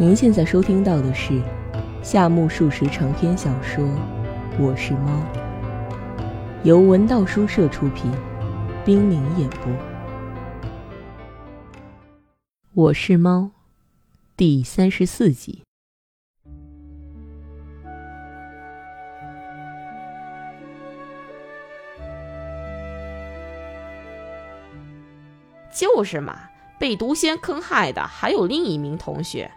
您现在收听到的是夏目漱石长篇小说《我是猫》，由文道书社出品，冰凌演播，《我是猫》第三十四集。就是嘛，被毒仙坑害的还有另一名同学。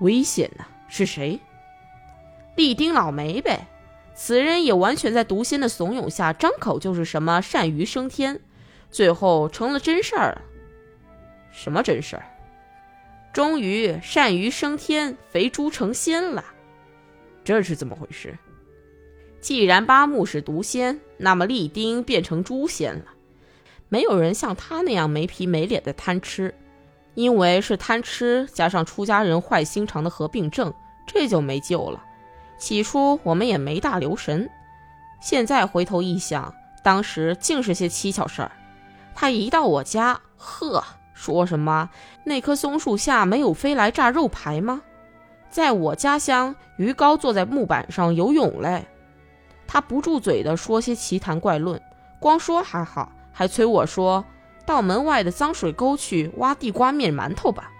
危险呐？是谁？利丁老梅呗。此人也完全在毒仙的怂恿下，张口就是什么鳝鱼升天，最后成了真事儿了。什么真事儿？终于鳝鱼升天，肥猪成仙了。这是怎么回事？既然八木是毒仙，那么利丁变成猪仙了。没有人像他那样没皮没脸的贪吃。因为是贪吃加上出家人坏心肠的合并症，这就没救了。起初我们也没大留神，现在回头一想，当时竟是些蹊跷事儿。他一到我家，呵，说什么那棵松树下没有飞来炸肉排吗？在我家乡，鱼糕坐在木板上游泳嘞。他不住嘴的说些奇谈怪论，光说还好，还催我说。到门外的脏水沟去挖地瓜面馒头吧。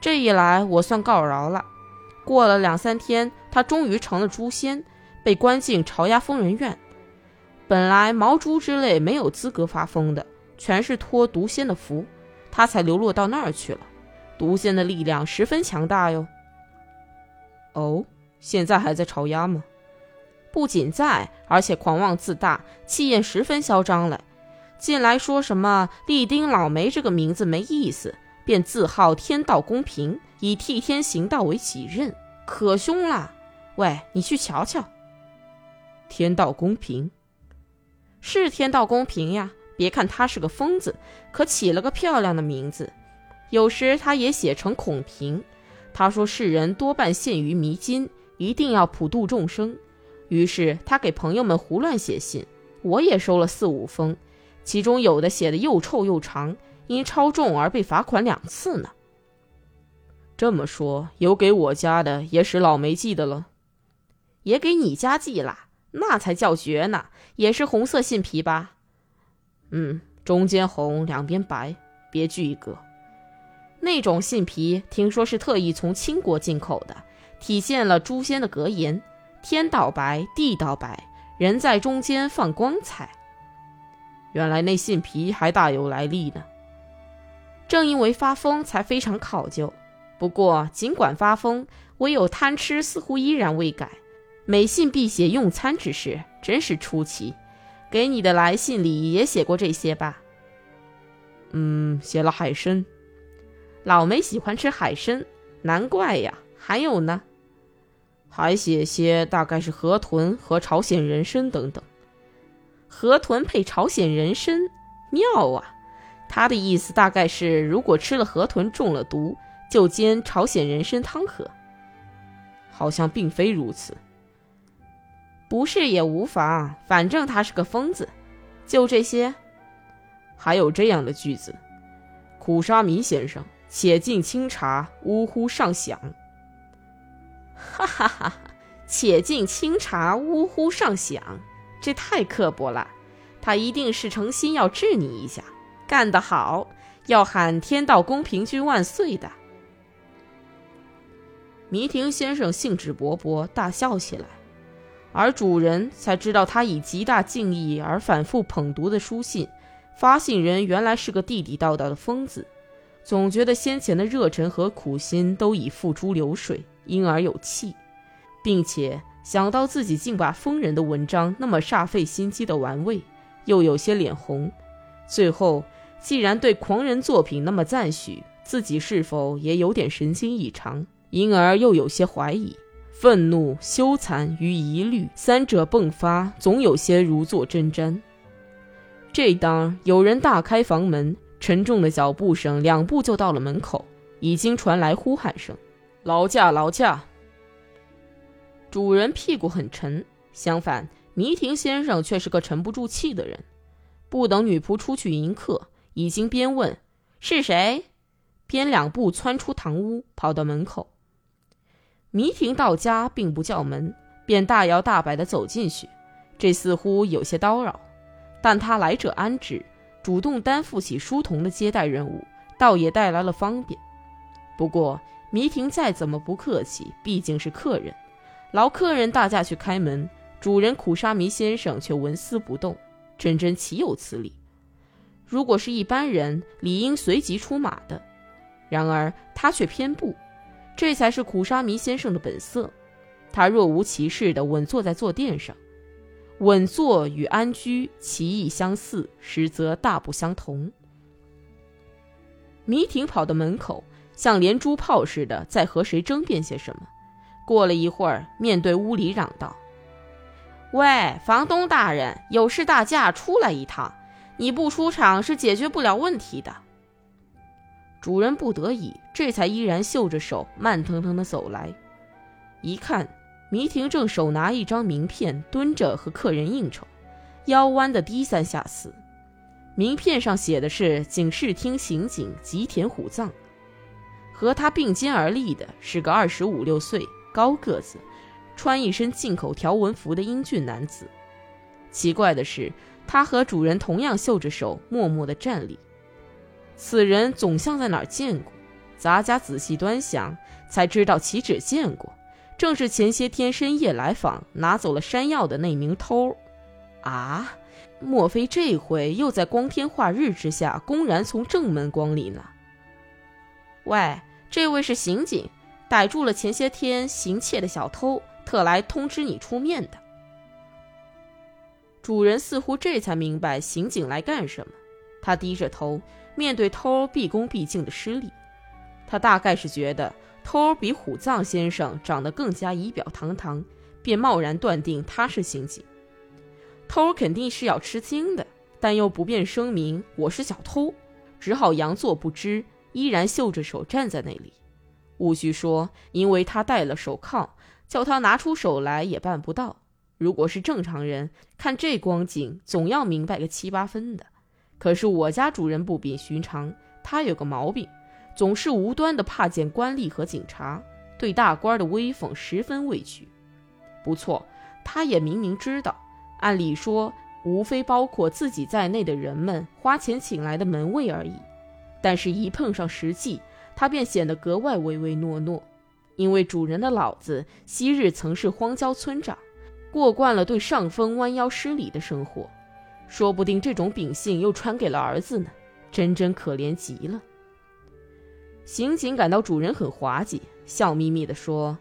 这一来，我算告饶了。过了两三天，他终于成了诛仙，被关进朝鸭疯人院。本来毛猪之类没有资格发疯的，全是托毒仙的福，他才流落到那儿去了。毒仙的力量十分强大哟。哦，现在还在朝鸭吗？不仅在，而且狂妄自大，气焰十分嚣张了。近来说什么利丁老梅这个名字没意思，便自号天道公平，以替天行道为己任，可凶了。喂，你去瞧瞧。天道公平，是天道公平呀。别看他是个疯子，可起了个漂亮的名字。有时他也写成孔平。他说世人多半陷于迷津，一定要普度众生。于是他给朋友们胡乱写信，我也收了四五封。其中有的写的又臭又长，因超重而被罚款两次呢。这么说，有给我家的也使老梅记的了，也给你家寄了，那才叫绝呢。也是红色信皮吧？嗯，中间红，两边白，别具一格。那种信皮听说是特意从清国进口的，体现了诛仙的格言：天道白，地道白，人在中间放光彩。原来那信皮还大有来历呢。正因为发疯才非常考究。不过尽管发疯，唯有贪吃似乎依然未改。每信必写用餐之事，真是出奇。给你的来信里也写过这些吧？嗯，写了海参。老梅喜欢吃海参，难怪呀。还有呢？还写些大概是河豚和朝鲜人参等等。河豚配朝鲜人参，妙啊！他的意思大概是，如果吃了河豚中了毒，就煎朝鲜人参汤喝。好像并非如此，不是也无妨，反正他是个疯子。就这些，还有这样的句子：苦沙弥先生，且敬清茶，呜呼上响。哈哈哈！且敬清茶，呜呼上响。这太刻薄了，他一定是诚心要治你一下，干得好，要喊天道公平君万岁的。弥亭先生兴致勃勃，大笑起来，而主人才知道他以极大敬意而反复捧读的书信，发信人原来是个地地道道的疯子，总觉得先前的热忱和苦心都已付诸流水，因而有气，并且。想到自己竟把疯人的文章那么煞费心机的玩味，又有些脸红。最后，既然对狂人作品那么赞许，自己是否也有点神经异常？因而又有些怀疑，愤怒、羞惭与疑虑三者迸发，总有些如坐针毡。这当有人大开房门，沉重的脚步声两步就到了门口，已经传来呼喊声：“劳驾，劳驾！”主人屁股很沉，相反，弥亭先生却是个沉不住气的人。不等女仆出去迎客，已经边问是谁，边两步窜出堂屋，跑到门口。迷婷到家并不叫门，便大摇大摆地走进去，这似乎有些叨扰，但他来者安之，主动担负起书童的接待任务，倒也带来了方便。不过迷婷再怎么不客气，毕竟是客人，劳客人大驾去开门，主人苦沙弥先生却纹丝不动，真真岂有此理？如果是一般人，理应随即出马的，然而他却偏不。这才是苦沙弥先生的本色。他若无其事地稳坐在坐垫上，稳坐与安居其意相似，实则大不相同。迷婷跑到门口，像连珠炮似的在和谁争辩些什么。过了一会儿，面对屋里嚷道：“喂，房东大人，有事大驾出来一趟，你不出场是解决不了问题的。”主人不得已，这才依然绣着手，慢腾腾地走来。一看，迷婷正手拿一张名片，蹲着和客人应酬，腰弯得低三下四。名片上写的是警视厅刑警吉田虎藏。和他并肩而立的是个二十五六岁、高个子、穿一身进口条纹服的英俊男子。奇怪的是，他和主人同样绣着手，默默地站立。此人总像在哪儿见过，杂家仔细端详，才知道岂止见过，正是前些天深夜来访拿走了山药的那名偷。啊，莫非这回又在光天化日之下公然从正门光临了？喂，这位是刑警，逮住了前些天行窃的小偷，特来通知你出面的。主人似乎这才明白刑警来干什么，他低着头。面对偷毕恭毕敬的施礼，他大概是觉得偷比虎藏先生长得更加仪表堂堂，便贸然断定他是刑警。偷肯定是要吃惊的，但又不便声明我是小偷，只好佯作不知，依然绣着手站在那里。戊须说，因为他戴了手铐，叫他拿出手来也办不到。如果是正常人，看这光景，总要明白个七八分的。可是我家主人不比寻常，他有个毛病，总是无端的怕见官吏和警察，对大官的威风十分畏惧。不错，他也明明知道，按理说无非包括自己在内的人们花钱请来的门卫而已，但是一碰上实际，他便显得格外唯唯诺诺。因为主人的老子昔日曾是荒郊村长，过惯了对上峰弯腰施礼的生活。说不定这种秉性又传给了儿子呢，真真可怜极了。刑警感到主人很滑稽，笑眯眯地说：“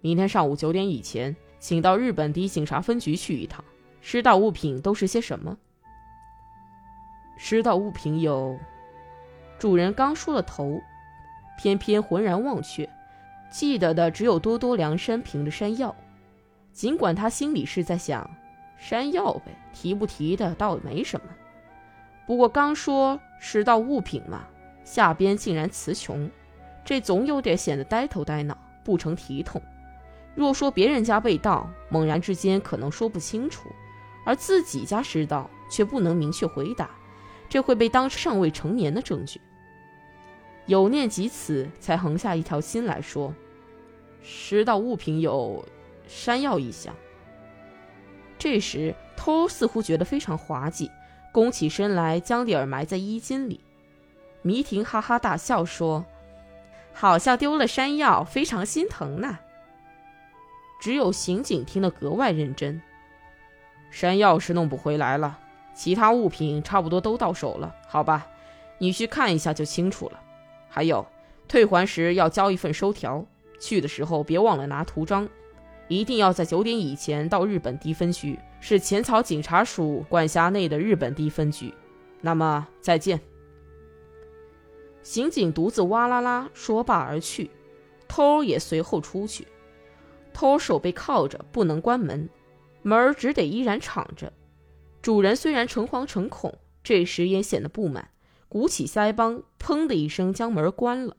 明天上午九点以前，请到日本第一警察分局去一趟。失盗物品都是些什么？”失盗物品有……主人刚梳了头，偏偏浑然忘却，记得的只有多多梁山瓶的山药。尽管他心里是在想。山药呗，提不提的倒也没什么。不过刚说拾到物品嘛，下边竟然词穷，这总有点显得呆头呆脑，不成体统。若说别人家被盗，猛然之间可能说不清楚，而自己家拾到却不能明确回答，这会被当尚未成年的证据。有念及此，才横下一条心来说：拾到物品有山药一项。这时，偷似乎觉得非常滑稽，弓起身来，将脸埋在衣襟里。迷婷哈哈大笑说：“好像丢了山药，非常心疼呢。”只有刑警听得格外认真。山药是弄不回来了，其他物品差不多都到手了，好吧？你去看一下就清楚了。还有，退还时要交一份收条，去的时候别忘了拿图章。一定要在九点以前到日本地分局，是浅草警察署管辖内的日本地分局。那么再见。刑警独自哇啦啦说罢而去，偷也随后出去。偷手被铐着，不能关门，门儿只得依然敞着。主人虽然诚惶诚恐，这时也显得不满，鼓起腮帮砰的一声将门关了。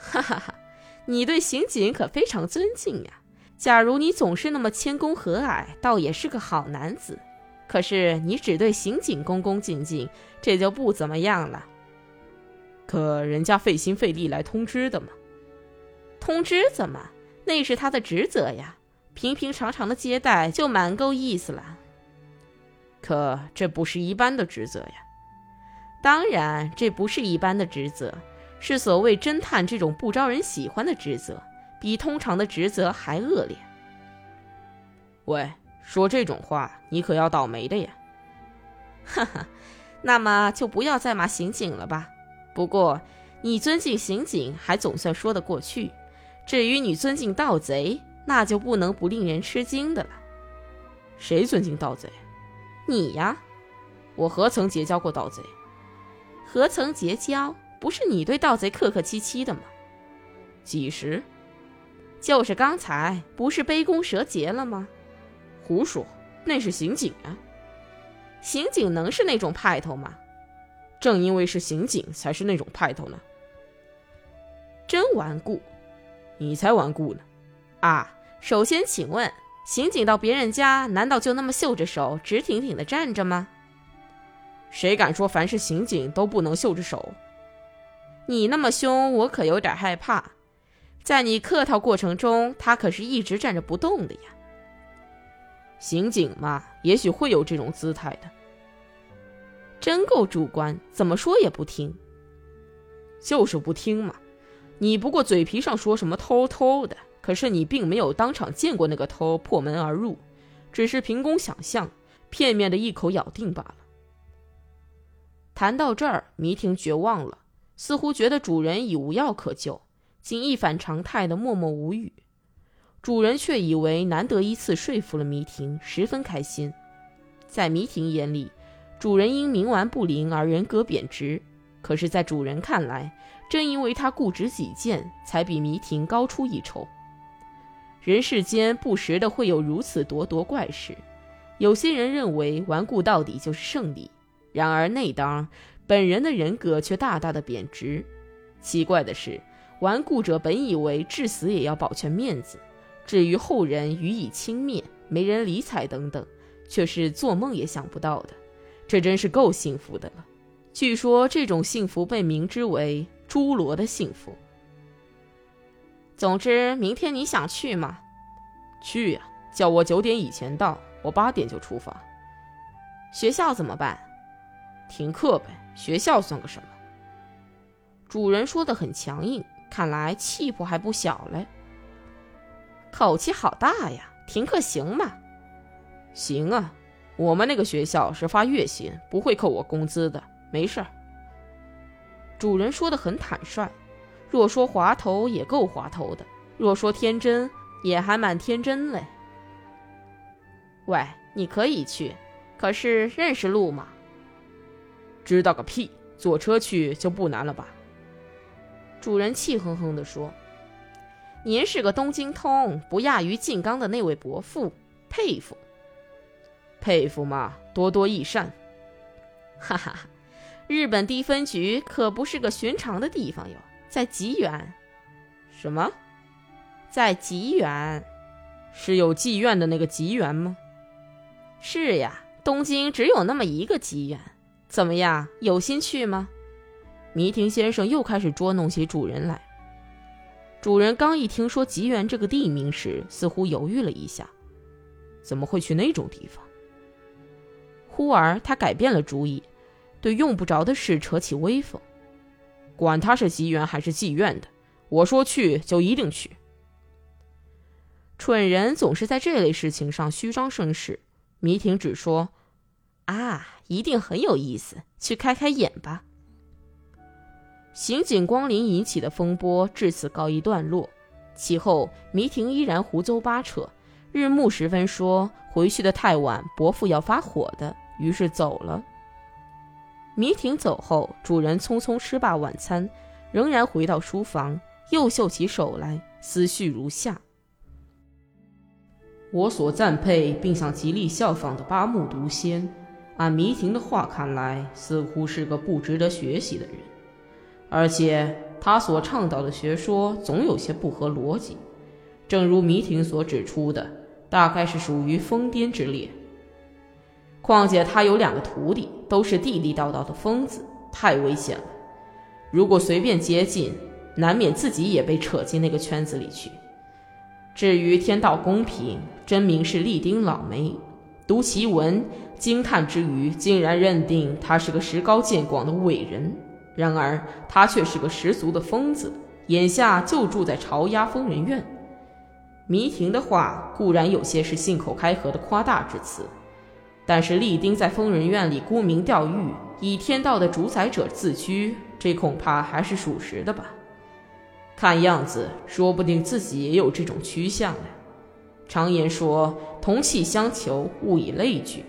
哈哈哈你对刑警可非常尊敬呀。假如你总是那么谦恭和蔼，倒也是个好男子。可是你只对刑警恭恭敬敬，这就不怎么样了。可人家费心费力来通知的嘛，通知怎么？那是他的职责呀。平平常常的接待就蛮够意思了。可这不是一般的职责呀。当然，这不是一般的职责，是所谓侦探这种不招人喜欢的职责。比通常的职责还恶劣。喂，说这种话你可要倒霉的呀！哈哈，那么就不要再骂刑警了吧。不过你尊敬刑警还总算说得过去，至于你尊敬盗贼，那就不能不令人吃惊的了。谁尊敬盗贼？你呀！我何曾结交过盗贼？何曾结交？不是你对盗贼客客气气的吗？几时？就是刚才，不是杯弓蛇结了吗？胡说，那是刑警啊！刑警能是那种派头吗？正因为是刑警，才是那种派头呢。真顽固，你才顽固呢！啊，首先请问，刑警到别人家，难道就那么袖着手，直挺挺的站着吗？谁敢说凡是刑警都不能袖着手？你那么凶，我可有点害怕。在你客套过程中，他可是一直站着不动的呀。刑警嘛，也许会有这种姿态的。真够主观，怎么说也不听。就是不听嘛。你不过嘴皮上说什么偷偷的，可是你并没有当场见过那个偷破门而入，只是凭空想象，片面的一口咬定罢了。谈到这儿，迷婷绝望了，似乎觉得主人已无药可救。竟一反常态的默默无语，主人却以为难得一次说服了迷婷，十分开心。在迷婷眼里，主人因冥顽不灵而人格贬值，可是，在主人看来，正因为他固执己见，才比迷婷高出一筹。人世间不时的会有如此咄咄怪事，有些人认为顽固到底就是胜利，然而那当本人的人格却大大的贬值。奇怪的是。顽固者本以为至死也要保全面子，至于后人予以轻蔑、没人理睬等等，却是做梦也想不到的。这真是够幸福的了。据说这种幸福被明之为“侏罗的幸福”。总之，明天你想去吗？去呀！叫我九点以前到，我八点就出发。学校怎么办？停课呗。学校算个什么？主人说的很强硬。看来气魄还不小嘞，口气好大呀！停课行吗？行啊，我们那个学校是发月薪，不会扣我工资的，没事儿。主人说的很坦率，若说滑头也够滑头的，若说天真也还蛮天真嘞。喂，你可以去，可是认识路吗？知道个屁！坐车去就不难了吧？主人气哼哼地说：“您是个东京通，不亚于静冈的那位伯父，佩服，佩服嘛，多多益善。哈哈，日本低分局可不是个寻常的地方哟，在吉原。什么？在吉原？是有妓院的那个吉原吗？是呀，东京只有那么一个吉原。怎么样，有心去吗？”迷亭先生又开始捉弄起主人来。主人刚一听说吉原这个地名时，似乎犹豫了一下，怎么会去那种地方？忽而他改变了主意，对用不着的事扯起威风。管他是吉原还是妓院的，我说去就一定去。蠢人总是在这类事情上虚张声势。迷亭只说：“啊，一定很有意思，去开开眼吧。”刑警光临引起的风波至此告一段落，其后迷婷依然胡诌八扯，日暮时分说回去的太晚，伯父要发火的，于是走了。迷婷走后，主人匆匆吃罢晚餐，仍然回到书房，又绣起手来，思绪如下：我所赞佩并想极力效仿的八木独仙，按迷婷的话看来，似乎是个不值得学习的人。而且他所倡导的学说总有些不合逻辑。正如迷婷所指出的，大概是属于疯癫之列。况且他有两个徒弟，都是地地道道的疯子，太危险了。如果随便接近，难免自己也被扯进那个圈子里去。至于天道公平，真名是利丁老梅。读其文，惊叹之余，竟然认定他是个识高见广的伟人。然而他却是个十足的疯子，眼下就住在朝鸭疯人院。迷婷的话固然有些是信口开河的夸大之词，但是利丁在疯人院里沽名钓誉，以天道的主宰者自居，这恐怕还是属实的吧。看样子，说不定自己也有这种趋向呢。常言说“同气相求，物以类聚”。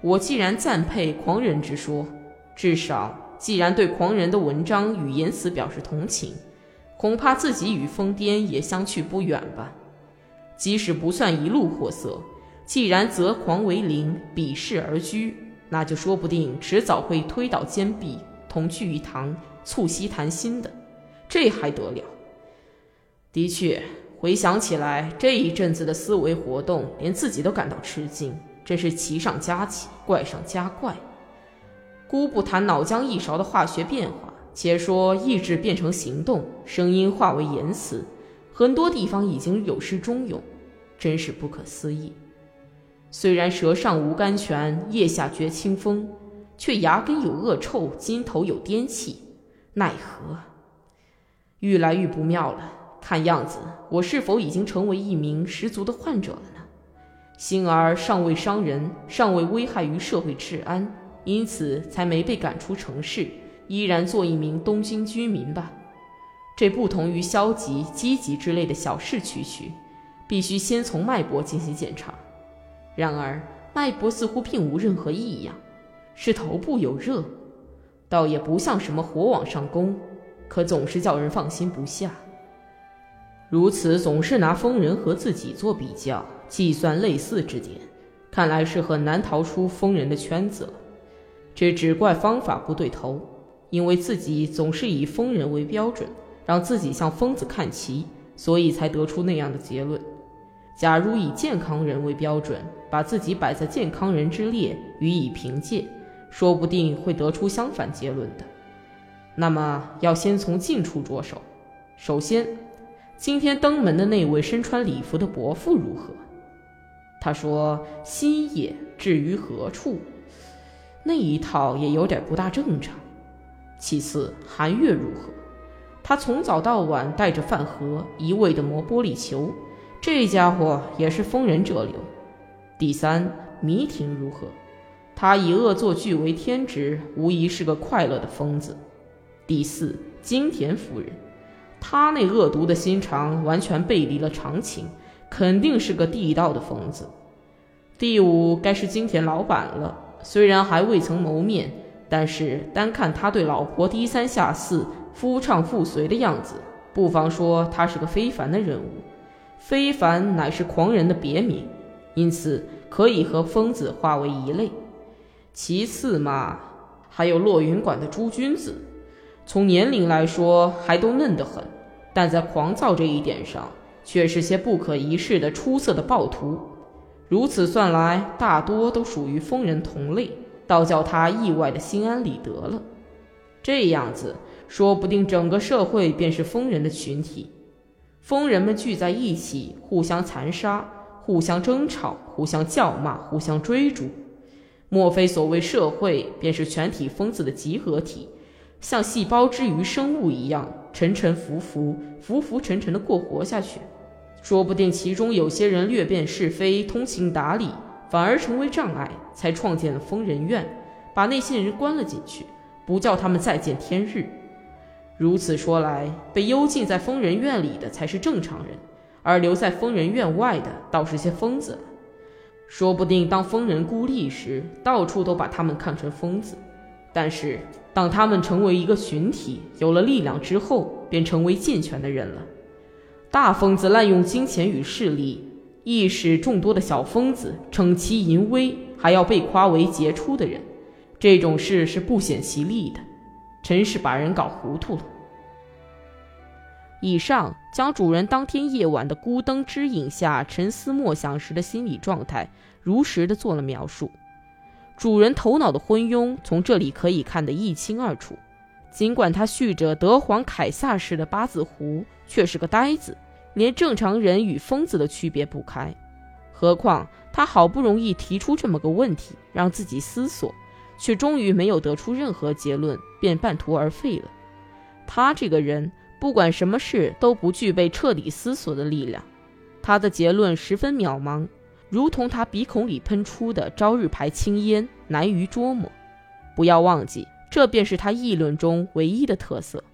我既然赞佩狂人之说，至少既然对狂人的文章与言辞表示同情，恐怕自己与疯癫也相去不远吧。即使不算一路货色，既然择狂为邻，比视而居，那就说不定迟早会推倒坚壁，同聚一堂，促膝谈心的。这还得了？的确，回想起来，这一阵子的思维活动，连自己都感到吃惊，真是奇上加奇，怪上加怪。姑不谈脑浆一勺的化学变化，且说意志变成行动，声音化为言辞，很多地方已经有失中用，真是不可思议。虽然舌上无甘泉，腋下绝清风，却牙根有恶臭，筋头有癫气，奈何？愈来愈不妙了，看样子我是否已经成为一名十足的患者了呢？幸而尚未伤人，尚未危害于社会治安，因此才没被赶出城市，依然做一名东京居民吧。这不同于消极、积极之类的小事区区，必须先从脉搏进行检查。然而脉搏似乎并无任何异样，是头部有热，倒也不像什么火往上攻。可总是叫人放心不下。如此总是拿疯人和自己做比较，计算类似之点，看来是很难逃出疯人的圈子了。这只怪方法不对头，因为自己总是以疯人为标准，让自己向疯子看齐，所以才得出那样的结论。假如以健康人为标准，把自己摆在健康人之列予以凭借，说不定会得出相反结论的。那么要先从近处着手。首先，今天登门的那位身穿礼服的伯父如何？他说：“心也至于何处？”那一套也有点不大正常。其次，韩月如何？他从早到晚带着饭盒，一味的磨玻璃球，这家伙也是疯人者流。第三，迷婷如何？他以恶作剧为天职，无疑是个快乐的疯子。第四，金田夫人，她那恶毒的心肠完全背离了常情，肯定是个地道的疯子。第五，该是金田老板了。虽然还未曾谋面，但是单看他对老婆低三下四、夫唱妇随的样子，不妨说他是个非凡的人物。非凡乃是狂人的别名，因此可以和疯子划为一类。其次嘛，还有落云馆的朱君子。从年龄来说，还都嫩得很，但在狂躁这一点上，却是些不可一世的出色的暴徒。如此算来，大多都属于疯人同类，倒叫他意外的心安理得了。这样子，说不定整个社会便是疯人的群体。疯人们聚在一起，互相残杀，互相争吵，互相叫骂，互相追逐。莫非所谓社会，便是全体疯子的集合体？像细胞之于生物一样，沉沉浮浮、浮浮沉沉的过活下去。说不定其中有些人略辨是非、通情达理，反而成为障碍，才创建了疯人院，把那些人关了进去，不叫他们再见天日。如此说来，被幽禁在疯人院里的才是正常人，而留在疯人院外的倒是些疯子。说不定当疯人孤立时，到处都把他们看成疯子。但是，当他们成为一个群体，有了力量之后，便成为健全的人了。大疯子滥用金钱与势力，亦使众多的小疯子逞其淫威，还要被夸为杰出的人。这种事是不显其利的，真是把人搞糊涂了。以上将主人当天夜晚的孤灯之影下沉思默想时的心理状态如实的做了描述。主人头脑的昏庸从这里可以看得一清二楚。尽管他蓄着德皇凯撒式的八字胡，却是个呆子，连正常人与疯子的区别不开。何况他好不容易提出这么个问题，让自己思索，却终于没有得出任何结论，便半途而废了。他这个人。不管什么事都不具备彻底思索的力量，他的结论十分渺茫，如同他鼻孔里喷出的朝日牌青烟，难于捉摸。不要忘记，这便是他议论中唯一的特色。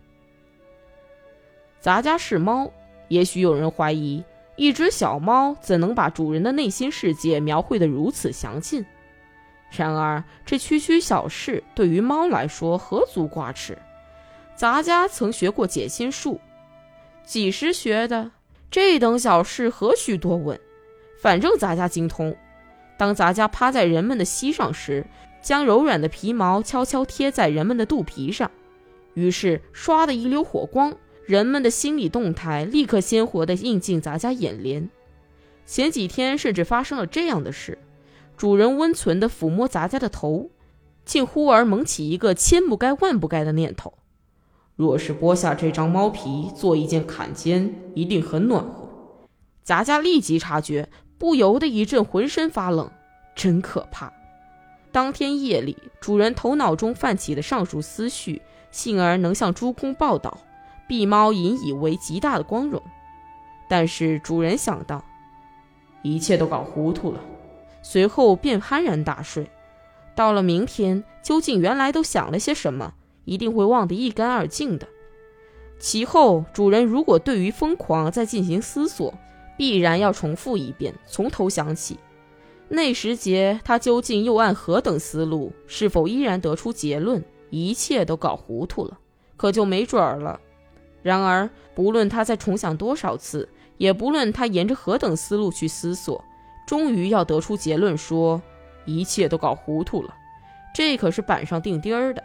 咱家是猫，也许有人怀疑，一只小猫怎能把主人的内心世界描绘得如此详尽？然而，这区区小事对于猫来说何足挂齿。咱家曾学过解心术，几时学的？这等小事何须多问？反正咱家精通。当咱家趴在人们的膝上时，将柔软的皮毛悄悄贴在人们的肚皮上，于是唰的一溜火光，人们的心理动态立刻鲜活地映进咱家眼帘。前几天甚至发生了这样的事：主人温存地抚摸咱家的头，竟忽而萌起一个千不该万不该的念头。若是剥下这张猫皮做一件坎肩，一定很暖和。咱家立即察觉，不由得一阵浑身发冷，真可怕。当天夜里，主人头脑中泛起的上述思绪，幸而能向诸公报道，碧猫引以为极大的光荣。但是主人想到，一切都搞糊涂了，随后便酣然大睡。到了明天，究竟原来都想了些什么？一定会忘得一干二净的。其后，主人如果对于疯狂再进行思索，必然要重复一遍，从头想起。那时节，他究竟又按何等思路？是否依然得出结论？一切都搞糊涂了，可就没准儿了。然而，不论他再重想多少次，也不论他沿着何等思路去思索，终于要得出结论，说一切都搞糊涂了。这可是板上钉钉儿的。